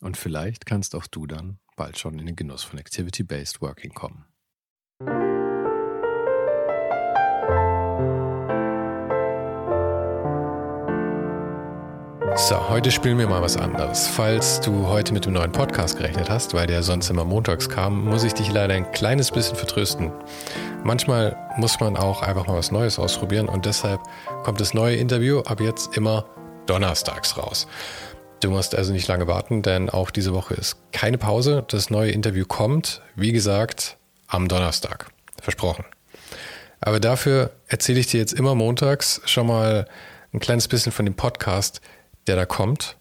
Und vielleicht kannst auch du dann bald schon in den Genuss von Activity-Based Working kommen. So, heute spielen wir mal was anderes. Falls du heute mit dem neuen Podcast gerechnet hast, weil der sonst immer montags kam, muss ich dich leider ein kleines bisschen vertrösten. Manchmal muss man auch einfach mal was Neues ausprobieren und deshalb kommt das neue Interview ab jetzt immer donnerstags raus. Du musst also nicht lange warten, denn auch diese Woche ist keine Pause. Das neue Interview kommt, wie gesagt, am Donnerstag. Versprochen. Aber dafür erzähle ich dir jetzt immer montags schon mal ein kleines bisschen von dem Podcast, der da kommt,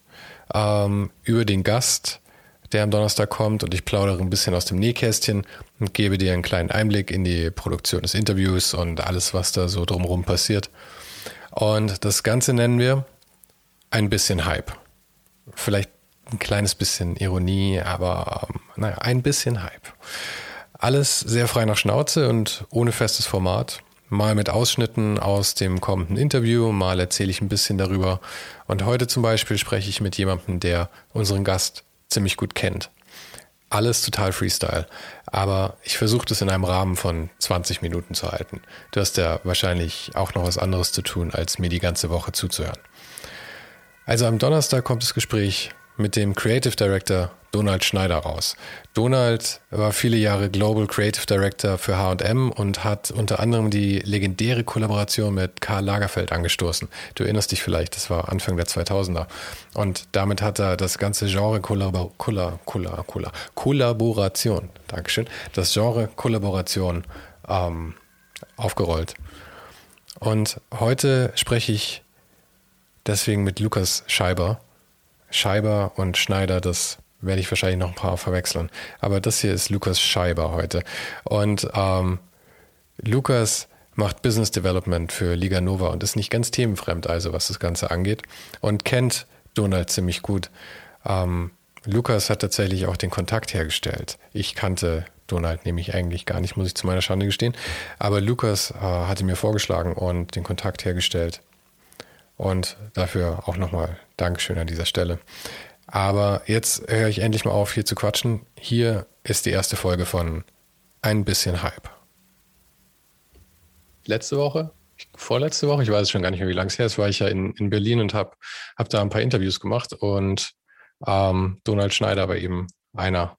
ähm, über den Gast, der am Donnerstag kommt und ich plaudere ein bisschen aus dem Nähkästchen und gebe dir einen kleinen Einblick in die Produktion des Interviews und alles, was da so drumherum passiert. Und das Ganze nennen wir ein bisschen Hype. Vielleicht ein kleines bisschen Ironie, aber ähm, naja, ein bisschen Hype. Alles sehr frei nach Schnauze und ohne festes Format mal mit Ausschnitten aus dem kommenden Interview, mal erzähle ich ein bisschen darüber. Und heute zum Beispiel spreche ich mit jemandem, der unseren Gast ziemlich gut kennt. Alles total Freestyle. Aber ich versuche das in einem Rahmen von 20 Minuten zu halten. Du hast ja wahrscheinlich auch noch was anderes zu tun, als mir die ganze Woche zuzuhören. Also am Donnerstag kommt das Gespräch mit dem Creative Director Donald Schneider raus. Donald war viele Jahre Global Creative Director für HM und hat unter anderem die legendäre Kollaboration mit Karl Lagerfeld angestoßen. Du erinnerst dich vielleicht, das war Anfang der 2000er. Und damit hat er das ganze Genre Kollabor Kolla Kolla Kolla Kollaboration, Dankeschön, das Genre Kollaboration ähm, aufgerollt. Und heute spreche ich deswegen mit Lukas Scheiber. Scheiber und Schneider, das werde ich wahrscheinlich noch ein paar verwechseln. Aber das hier ist Lukas Scheiber heute. Und ähm, Lukas macht Business Development für Liga Nova und ist nicht ganz themenfremd, also was das Ganze angeht. Und kennt Donald ziemlich gut. Ähm, Lukas hat tatsächlich auch den Kontakt hergestellt. Ich kannte Donald nämlich eigentlich gar nicht, muss ich zu meiner Schande gestehen. Aber Lukas äh, hatte mir vorgeschlagen und den Kontakt hergestellt. Und dafür auch nochmal Dankeschön an dieser Stelle. Aber jetzt höre ich endlich mal auf, hier zu quatschen. Hier ist die erste Folge von Ein bisschen Hype. Letzte Woche, vorletzte Woche, ich weiß schon gar nicht mehr, wie lange es her ist, war ich ja in, in Berlin und habe hab da ein paar Interviews gemacht und ähm, Donald Schneider war eben einer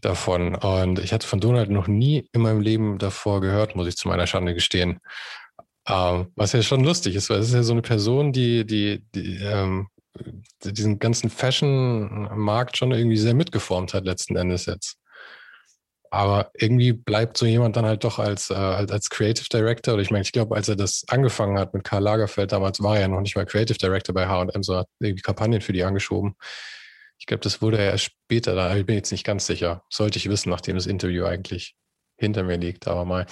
davon. Und ich hatte von Donald noch nie in meinem Leben davor gehört, muss ich zu meiner Schande gestehen. Ähm, was ja schon lustig ist, weil es ist ja so eine Person, die, die, die ähm, diesen ganzen Fashion-Markt schon irgendwie sehr mitgeformt hat, letzten Endes jetzt. Aber irgendwie bleibt so jemand dann halt doch als, äh, als Creative Director. Oder ich meine, ich glaube, als er das angefangen hat mit Karl Lagerfeld, damals war er ja noch nicht mal Creative Director bei HM, so hat irgendwie Kampagnen für die angeschoben. Ich glaube, das wurde er erst später, da ich bin jetzt nicht ganz sicher. Sollte ich wissen, nachdem das Interview eigentlich hinter mir liegt, aber mal.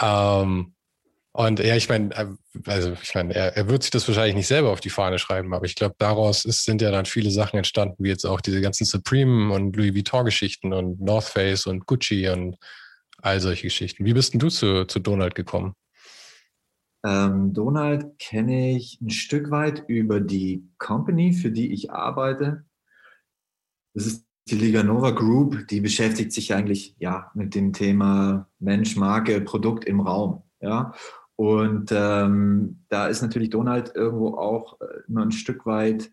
Ähm, und ja, ich meine, äh, also ich meine, er, er wird sich das wahrscheinlich nicht selber auf die Fahne schreiben, aber ich glaube, daraus ist, sind ja dann viele Sachen entstanden, wie jetzt auch diese ganzen Supreme und Louis Vuitton-Geschichten und North Face und Gucci und all solche Geschichten. Wie bist denn du zu, zu Donald gekommen? Ähm, Donald kenne ich ein Stück weit über die Company, für die ich arbeite. Das ist die Liga Nova Group, die beschäftigt sich eigentlich ja mit dem Thema Mensch, Marke, Produkt im Raum. Ja, und ähm, da ist natürlich Donald irgendwo auch äh, nur ein Stück weit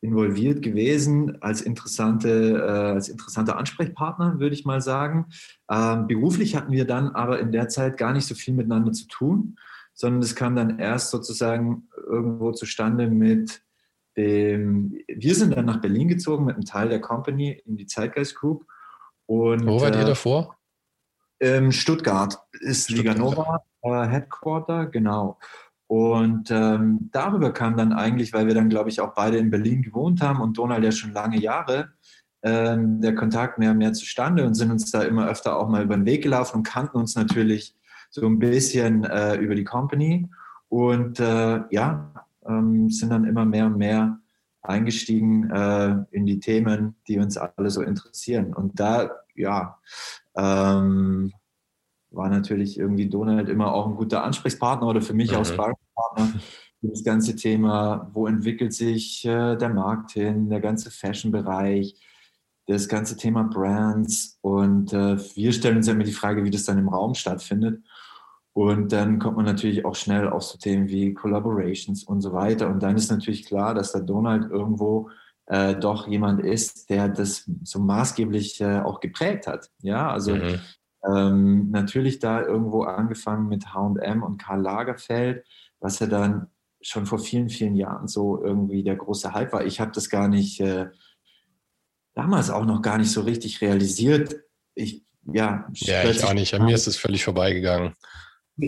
involviert gewesen als, interessante, äh, als interessanter Ansprechpartner, würde ich mal sagen. Ähm, beruflich hatten wir dann aber in der Zeit gar nicht so viel miteinander zu tun, sondern es kam dann erst sozusagen irgendwo zustande mit dem, wir sind dann nach Berlin gezogen mit einem Teil der Company in die Zeitgeist Group. Und, Wo wart ihr äh, davor? Ähm, Stuttgart ist Stuttgart. Liga Nova äh, Headquarter, genau. Und ähm, darüber kam dann eigentlich, weil wir dann, glaube ich, auch beide in Berlin gewohnt haben und Donald ja schon lange Jahre, ähm, der Kontakt mehr und mehr zustande und sind uns da immer öfter auch mal über den Weg gelaufen und kannten uns natürlich so ein bisschen äh, über die Company. Und äh, ja, ähm, sind dann immer mehr und mehr eingestiegen äh, in die Themen, die uns alle so interessieren. Und da, ja, ähm, war natürlich irgendwie Donald immer auch ein guter Ansprechpartner oder für mich mhm. auch Sparringspartner. Das ganze Thema, wo entwickelt sich äh, der Markt hin, der ganze Fashion-Bereich, das ganze Thema Brands. Und äh, wir stellen uns ja immer die Frage, wie das dann im Raum stattfindet. Und dann kommt man natürlich auch schnell auf so Themen wie Collaborations und so weiter. Und dann ist natürlich klar, dass der Donald irgendwo äh, doch jemand ist, der das so maßgeblich äh, auch geprägt hat. Ja, also mhm. Ähm, natürlich da irgendwo angefangen mit HM und Karl Lagerfeld, was ja dann schon vor vielen, vielen Jahren so irgendwie der große Hype war. Ich habe das gar nicht, äh, damals auch noch gar nicht so richtig realisiert. Ich, ja, ja ich auch nicht. An mir ist es völlig vorbeigegangen.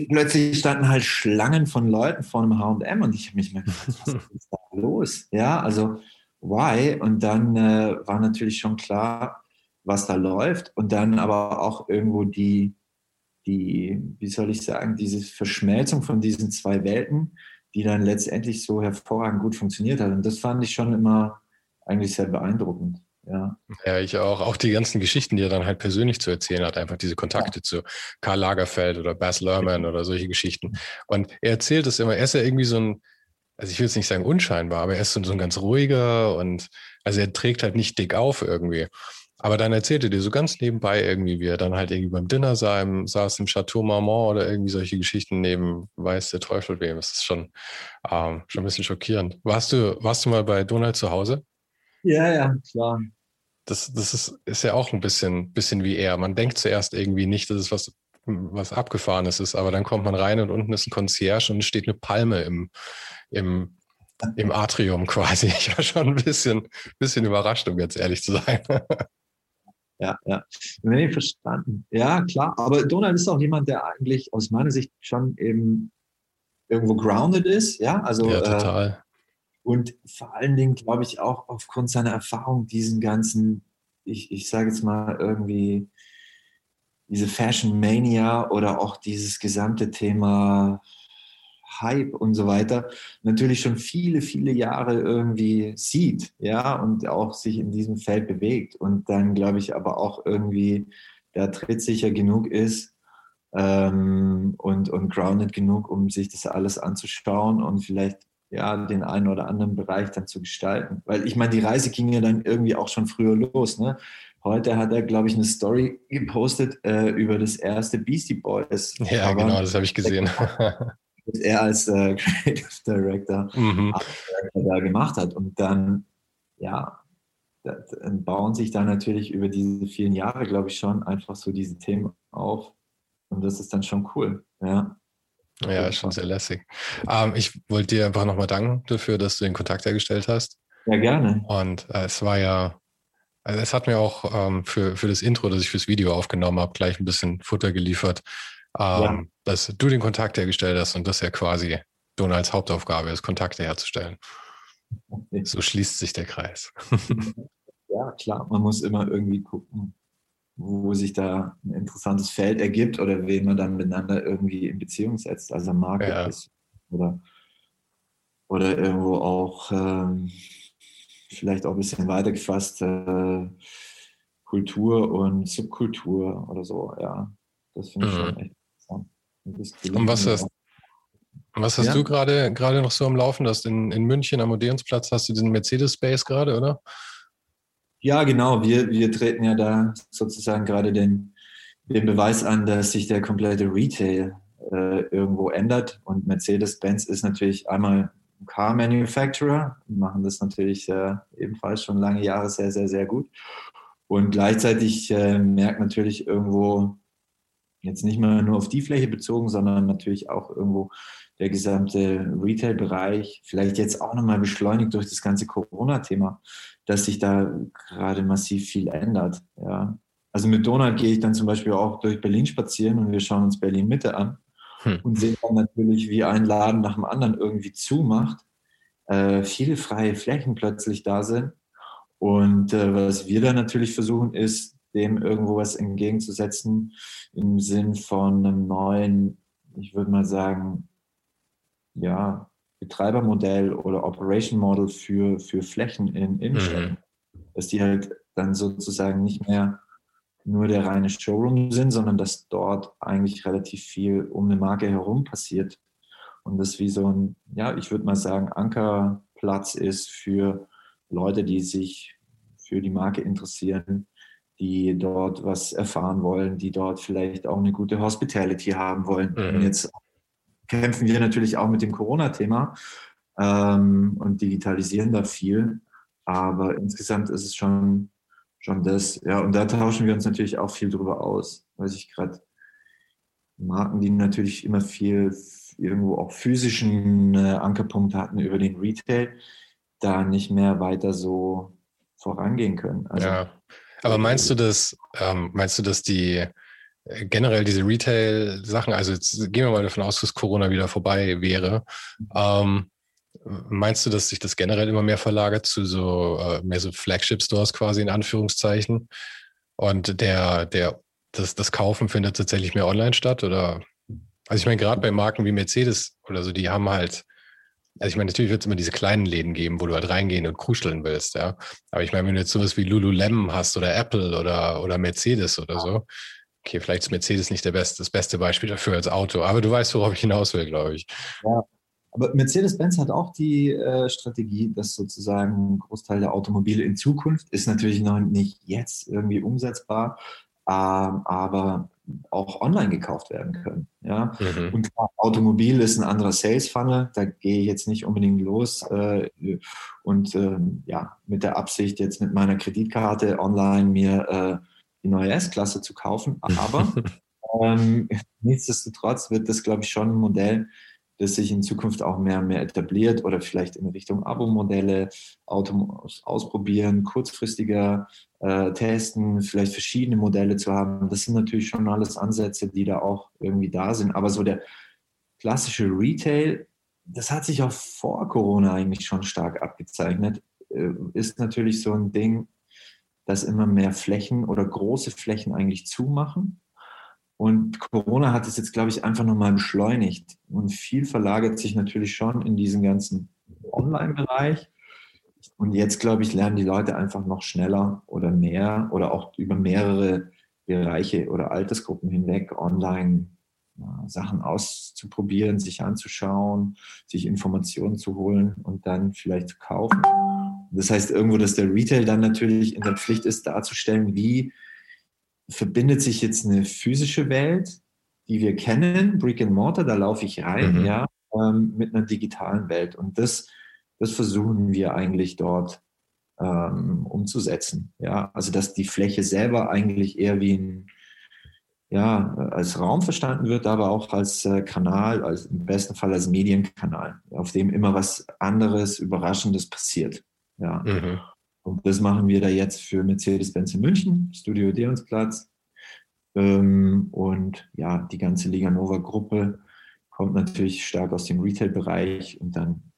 Plötzlich standen halt Schlangen von Leuten vor einem HM und ich habe mich mal gefragt, was ist da los? Ja, also why? Und dann äh, war natürlich schon klar, was da läuft und dann aber auch irgendwo die, die, wie soll ich sagen, diese Verschmelzung von diesen zwei Welten, die dann letztendlich so hervorragend gut funktioniert hat. Und das fand ich schon immer eigentlich sehr beeindruckend. Ja. ja, ich auch. Auch die ganzen Geschichten, die er dann halt persönlich zu erzählen hat, einfach diese Kontakte ja. zu Karl Lagerfeld oder Baz Luhrmann oder solche Geschichten. Und er erzählt es immer, er ist ja irgendwie so ein, also ich will jetzt nicht sagen unscheinbar, aber er ist so ein ganz ruhiger und also er trägt halt nicht dick auf irgendwie. Aber dann erzählte dir so ganz nebenbei irgendwie, wie er dann halt irgendwie beim Dinner sah, saß im Chateau Marmont oder irgendwie solche Geschichten neben weiß der Teufel wem. Das ist schon, ähm, schon ein bisschen schockierend. Warst du, warst du mal bei Donald zu Hause? Ja, ja, klar. Das, das ist, ist ja auch ein bisschen, bisschen wie er. Man denkt zuerst irgendwie nicht, dass es was, was Abgefahrenes ist, aber dann kommt man rein und unten ist ein Concierge und es steht eine Palme im, im, im Atrium quasi. Ich war schon ein bisschen, bisschen überrascht, um jetzt ehrlich zu sein. ja, ja. Nee, verstanden. Ja, klar. Aber Donald ist auch jemand, der eigentlich aus meiner Sicht schon eben irgendwo grounded ist. Ja, also. Ja, äh, total. Äh, und vor allen Dingen, glaube ich, auch aufgrund seiner Erfahrung, diesen ganzen, ich, ich sage jetzt mal irgendwie, diese Fashion Mania oder auch dieses gesamte Thema Hype und so weiter natürlich schon viele, viele Jahre irgendwie sieht, ja, und auch sich in diesem Feld bewegt und dann glaube ich aber auch irgendwie da trittsicher genug ist ähm, und, und grounded genug, um sich das alles anzuschauen und vielleicht ja, den einen oder anderen Bereich dann zu gestalten. Weil ich meine, die Reise ging ja dann irgendwie auch schon früher los. Ne? Heute hat er, glaube ich, eine Story gepostet äh, über das erste Beastie Boys. Ja, Aber genau, das habe ich gesehen. was er als äh, Creative Director mhm. da gemacht hat. Und dann, ja, dann bauen sich da natürlich über diese vielen Jahre, glaube ich, schon einfach so diese Themen auf. Und das ist dann schon cool. Ja. Ja, schon sehr lässig. Ähm, ich wollte dir einfach nochmal danken dafür, dass du den Kontakt hergestellt hast. Ja, gerne. Und äh, es war ja, also es hat mir auch ähm, für, für das Intro, das ich fürs Video aufgenommen habe, gleich ein bisschen Futter geliefert, ähm, ja. dass du den Kontakt hergestellt hast und das ja quasi Donalds Hauptaufgabe ist, Kontakte herzustellen. Okay. So schließt sich der Kreis. ja, klar, man muss immer irgendwie gucken, wo sich da ein interessantes Feld ergibt oder wen man dann miteinander irgendwie in Beziehung setzt, also Market ja. ist oder, oder irgendwo auch ähm, vielleicht auch ein bisschen weiter gefasst äh, Kultur und Subkultur oder so, ja. Das finde ich mhm. schon echt und was hast, was hast ja? du gerade gerade noch so am Laufen? hast in, in München am Odeonsplatz hast du diesen Mercedes Space gerade, oder? Ja, genau. Wir, wir treten ja da sozusagen gerade den, den Beweis an, dass sich der komplette Retail äh, irgendwo ändert. Und Mercedes-Benz ist natürlich einmal Car Manufacturer, machen das natürlich äh, ebenfalls schon lange Jahre sehr, sehr, sehr gut. Und gleichzeitig äh, merkt natürlich irgendwo, jetzt nicht mehr nur auf die Fläche bezogen, sondern natürlich auch irgendwo der gesamte Retail-Bereich, vielleicht jetzt auch nochmal beschleunigt durch das ganze Corona-Thema, dass sich da gerade massiv viel ändert. Ja. Also mit Donald gehe ich dann zum Beispiel auch durch Berlin spazieren und wir schauen uns Berlin Mitte an hm. und sehen dann natürlich, wie ein Laden nach dem anderen irgendwie zumacht, äh, viele freie Flächen plötzlich da sind. Und äh, was wir dann natürlich versuchen, ist, dem irgendwo was entgegenzusetzen im Sinn von einem neuen, ich würde mal sagen, ja, Betreibermodell oder Operation Model für, für Flächen in Innenstädten. Mhm. Dass die halt dann sozusagen nicht mehr nur der reine Showroom sind, sondern dass dort eigentlich relativ viel um eine Marke herum passiert. Und das wie so ein, ja, ich würde mal sagen, Ankerplatz ist für Leute, die sich für die Marke interessieren, die dort was erfahren wollen, die dort vielleicht auch eine gute Hospitality haben wollen. Mhm. Und jetzt kämpfen wir natürlich auch mit dem Corona-Thema ähm, und digitalisieren da viel. Aber insgesamt ist es schon, schon das. Ja, und da tauschen wir uns natürlich auch viel drüber aus. Weiß ich gerade, Marken, die natürlich immer viel irgendwo auch physischen äh, Ankerpunkt hatten über den Retail, da nicht mehr weiter so vorangehen können. Also, ja. Aber meinst du das, ähm, meinst du, dass die äh, generell diese Retail-Sachen, also jetzt gehen wir mal davon aus, dass Corona wieder vorbei wäre. Ähm, meinst du, dass sich das generell immer mehr verlagert zu so äh, mehr so Flagship-Stores quasi in Anführungszeichen? Und der, der, das, das Kaufen findet tatsächlich mehr online statt? Oder also ich meine, gerade bei Marken wie Mercedes oder so, die haben halt, also ich meine, natürlich wird es immer diese kleinen Läden geben, wo du halt reingehen und kuscheln willst, ja. Aber ich meine, wenn du jetzt sowas wie Lululemon hast oder Apple oder, oder Mercedes oder so, okay, vielleicht ist Mercedes nicht der beste, das beste Beispiel dafür als Auto, aber du weißt, worauf ich hinaus will, glaube ich. Ja, aber Mercedes-Benz hat auch die äh, Strategie, dass sozusagen ein Großteil der Automobile in Zukunft ist natürlich noch nicht jetzt irgendwie umsetzbar, ähm, aber auch online gekauft werden können. Ja? Mhm. Und Automobil ist ein anderer Sales Funnel, da gehe ich jetzt nicht unbedingt los äh, und ähm, ja, mit der Absicht, jetzt mit meiner Kreditkarte online mir äh, die neue S-Klasse zu kaufen. Aber ähm, nichtsdestotrotz wird das, glaube ich, schon ein Modell, das sich in Zukunft auch mehr und mehr etabliert oder vielleicht in Richtung Abo-Modelle, ausprobieren, kurzfristiger äh, testen, vielleicht verschiedene Modelle zu haben. Das sind natürlich schon alles Ansätze, die da auch irgendwie da sind. Aber so der klassische Retail, das hat sich auch vor Corona eigentlich schon stark abgezeichnet, äh, ist natürlich so ein Ding, dass immer mehr Flächen oder große Flächen eigentlich zumachen. Und Corona hat es jetzt, glaube ich, einfach nochmal beschleunigt. Und viel verlagert sich natürlich schon in diesen ganzen Online-Bereich. Und jetzt, glaube ich, lernen die Leute einfach noch schneller oder mehr oder auch über mehrere Bereiche oder Altersgruppen hinweg online ja, Sachen auszuprobieren, sich anzuschauen, sich Informationen zu holen und dann vielleicht zu kaufen. Das heißt irgendwo, dass der Retail dann natürlich in der Pflicht ist, darzustellen, wie verbindet sich jetzt eine physische Welt, die wir kennen, Brick and Mortar, da laufe ich rein, mhm. ja, ähm, mit einer digitalen Welt. Und das, das versuchen wir eigentlich dort ähm, umzusetzen. Ja, also dass die Fläche selber eigentlich eher wie ein ja, als Raum verstanden wird, aber auch als äh, Kanal, als, im besten Fall als Medienkanal, auf dem immer was anderes, Überraschendes passiert. Ja. Mhm. Und das machen wir da jetzt für Mercedes-Benz in München, Studio Odeonsplatz. Ähm, und ja, die ganze Liga Nova Gruppe kommt natürlich stark aus dem Retail-Bereich und dann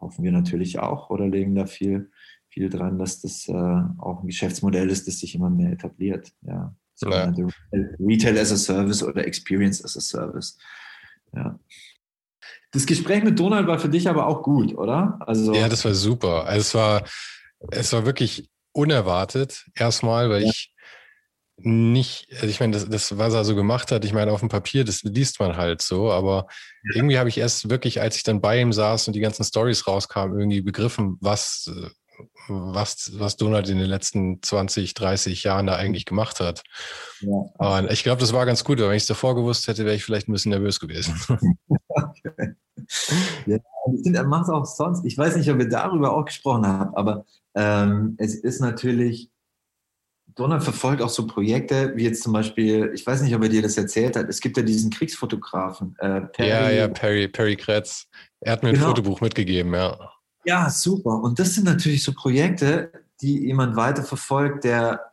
hoffen wir natürlich auch oder legen da viel, viel dran, dass das äh, auch ein Geschäftsmodell ist, das sich immer mehr etabliert. Ja. So ja. Retail as a Service oder Experience as a Service. Ja. Das Gespräch mit Donald war für dich aber auch gut, oder? Also ja, das war super. Also es war, es war wirklich unerwartet erstmal, weil ja. ich nicht, also ich meine, das, das, was er so gemacht hat, ich meine, auf dem Papier, das liest man halt so, aber ja. irgendwie habe ich erst wirklich, als ich dann bei ihm saß und die ganzen Stories rauskamen, irgendwie begriffen, was, was, was Donald in den letzten 20, 30 Jahren da eigentlich gemacht hat. Ja. Und ich glaube, das war ganz gut, aber wenn ich es davor gewusst hätte, wäre ich vielleicht ein bisschen nervös gewesen. okay. ja, ich finde, er macht es auch sonst. Ich weiß nicht, ob wir darüber auch gesprochen haben, aber ähm, es ist natürlich, Donald verfolgt auch so Projekte, wie jetzt zum Beispiel, ich weiß nicht, ob er dir das erzählt hat, es gibt ja diesen Kriegsfotografen. Äh, Perry, ja, ja, Perry, Perry Kretz. Er hat mir genau. ein Fotobuch mitgegeben, ja. Ja, super. Und das sind natürlich so Projekte, die jemand weiterverfolgt, der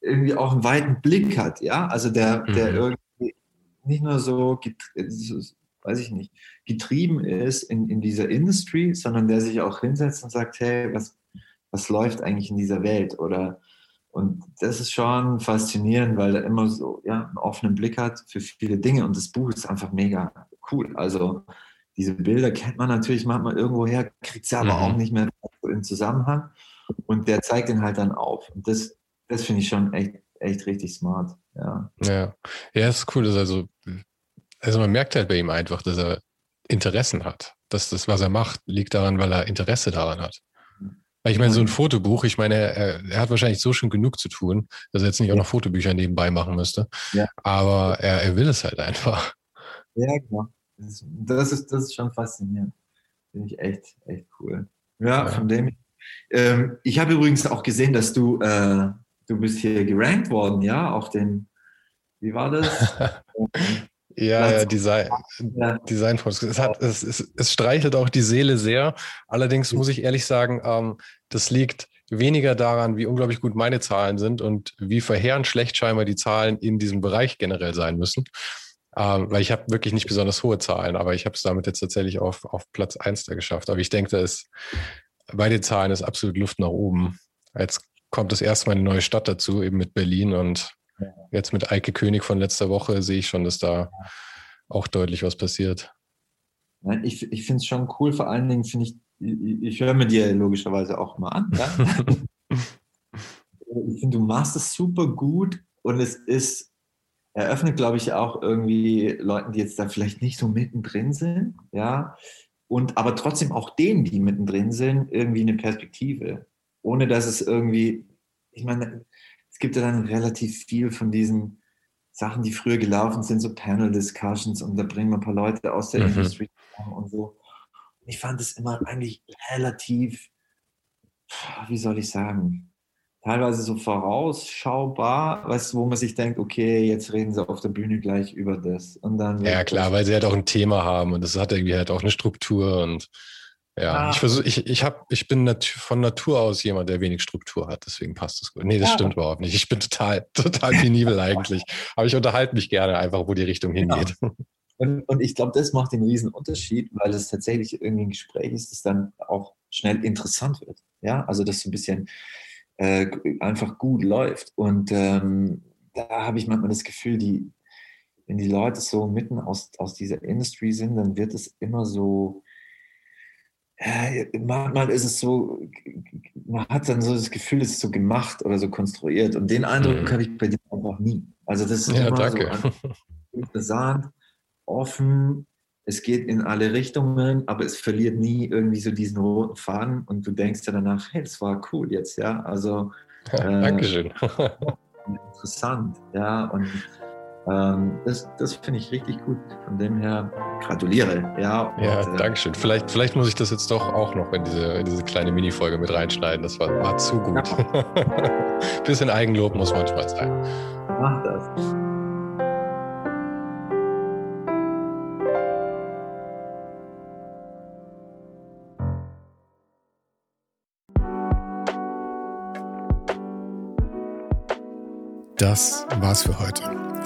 irgendwie auch einen weiten Blick hat, ja, also der, der mhm. irgendwie nicht nur so, weiß ich nicht, getrieben ist in, in dieser Industry, sondern der sich auch hinsetzt und sagt, hey, was, was läuft eigentlich in dieser Welt? Oder und das ist schon faszinierend, weil er immer so ja, einen offenen Blick hat für viele Dinge und das Buch ist einfach mega cool. Also diese Bilder kennt man natürlich manchmal irgendwo her, kriegt sie aber mhm. auch nicht mehr im Zusammenhang und der zeigt ihn halt dann auf. Und das, das finde ich schon echt, echt richtig smart. Ja. ja, ja, ist cool. Dass also, also man merkt halt bei ihm einfach, dass er Interessen hat. Dass das, was er macht, liegt daran, weil er Interesse daran hat. Weil ich meine, so ein Fotobuch, ich meine, er, er, hat wahrscheinlich so schon genug zu tun, dass er jetzt nicht auch noch Fotobücher nebenbei machen müsste. Ja. Aber er, er will es halt einfach. Ja, genau. Das ist, das ist schon faszinierend. Finde ich echt, echt cool. Ja, ja. von dem. Ähm, ich habe übrigens auch gesehen, dass du, äh, du bist hier gerankt worden, ja, auf den, wie war das? Ja, ja, Design, ja. Design es, hat, es, es, es, streichelt auch die Seele sehr. Allerdings muss ich ehrlich sagen, ähm, das liegt weniger daran, wie unglaublich gut meine Zahlen sind und wie verheerend schlecht scheinbar die Zahlen in diesem Bereich generell sein müssen. Ähm, weil ich habe wirklich nicht besonders hohe Zahlen, aber ich habe es damit jetzt tatsächlich auf, auf Platz 1 da geschafft. Aber ich denke, da ist bei den Zahlen ist absolut Luft nach oben. Jetzt kommt das erste Mal eine neue Stadt dazu, eben mit Berlin und Jetzt mit Eike König von letzter Woche sehe ich schon, dass da auch deutlich was passiert. Nein, ich, ich finde es schon cool. Vor allen Dingen finde ich, ich, ich höre mir dir logischerweise auch mal an. Ja? ich finde, du machst es super gut und es ist, eröffnet, glaube ich, auch irgendwie Leuten, die jetzt da vielleicht nicht so mittendrin sind, ja, und aber trotzdem auch denen, die mittendrin sind, irgendwie eine Perspektive. Ohne dass es irgendwie, ich meine, es gibt ja dann relativ viel von diesen Sachen, die früher gelaufen sind, so Panel-Discussions und da bringen wir ein paar Leute aus der mhm. Industrie und so. Ich fand es immer eigentlich relativ, wie soll ich sagen, teilweise so vorausschaubar, weißt wo man sich denkt, okay, jetzt reden sie auf der Bühne gleich über das. Und dann ja, klar, weil sie halt auch ein Thema haben und das hat irgendwie halt auch eine Struktur und ja, ah. ich versuche, ich, ich habe, ich bin nat von Natur aus jemand, der wenig Struktur hat, deswegen passt das gut. Nee, das ja. stimmt überhaupt nicht. Ich bin total, total penibel eigentlich. Aber ich unterhalte mich gerne einfach, wo die Richtung genau. hingeht. Ja. Und, und ich glaube, das macht den riesen Unterschied, weil es tatsächlich irgendwie ein Gespräch ist, das dann auch schnell interessant wird. Ja, also das so ein bisschen äh, einfach gut läuft. Und ähm, da habe ich manchmal das Gefühl, die, wenn die Leute so mitten aus, aus dieser Industry sind, dann wird es immer so, manchmal ist es so, man hat dann so das Gefühl, es ist so gemacht oder so konstruiert. Und den Eindruck mhm. habe ich bei dir einfach nie. Also das ist ja, immer danke. so interessant, offen, es geht in alle Richtungen, aber es verliert nie irgendwie so diesen roten Faden und du denkst ja danach, hey, das war cool jetzt, ja. Also ja, äh, Dankeschön. interessant, ja. Und das das finde ich richtig gut. Von dem her gratuliere. Ja, ja und, äh, Dankeschön. Vielleicht, vielleicht muss ich das jetzt doch auch noch in diese, in diese kleine Mini-Folge mit reinschneiden. Das war, war zu gut. Ja. Bisschen Eigenlob muss manchmal sein. Mach das. Das war's für heute.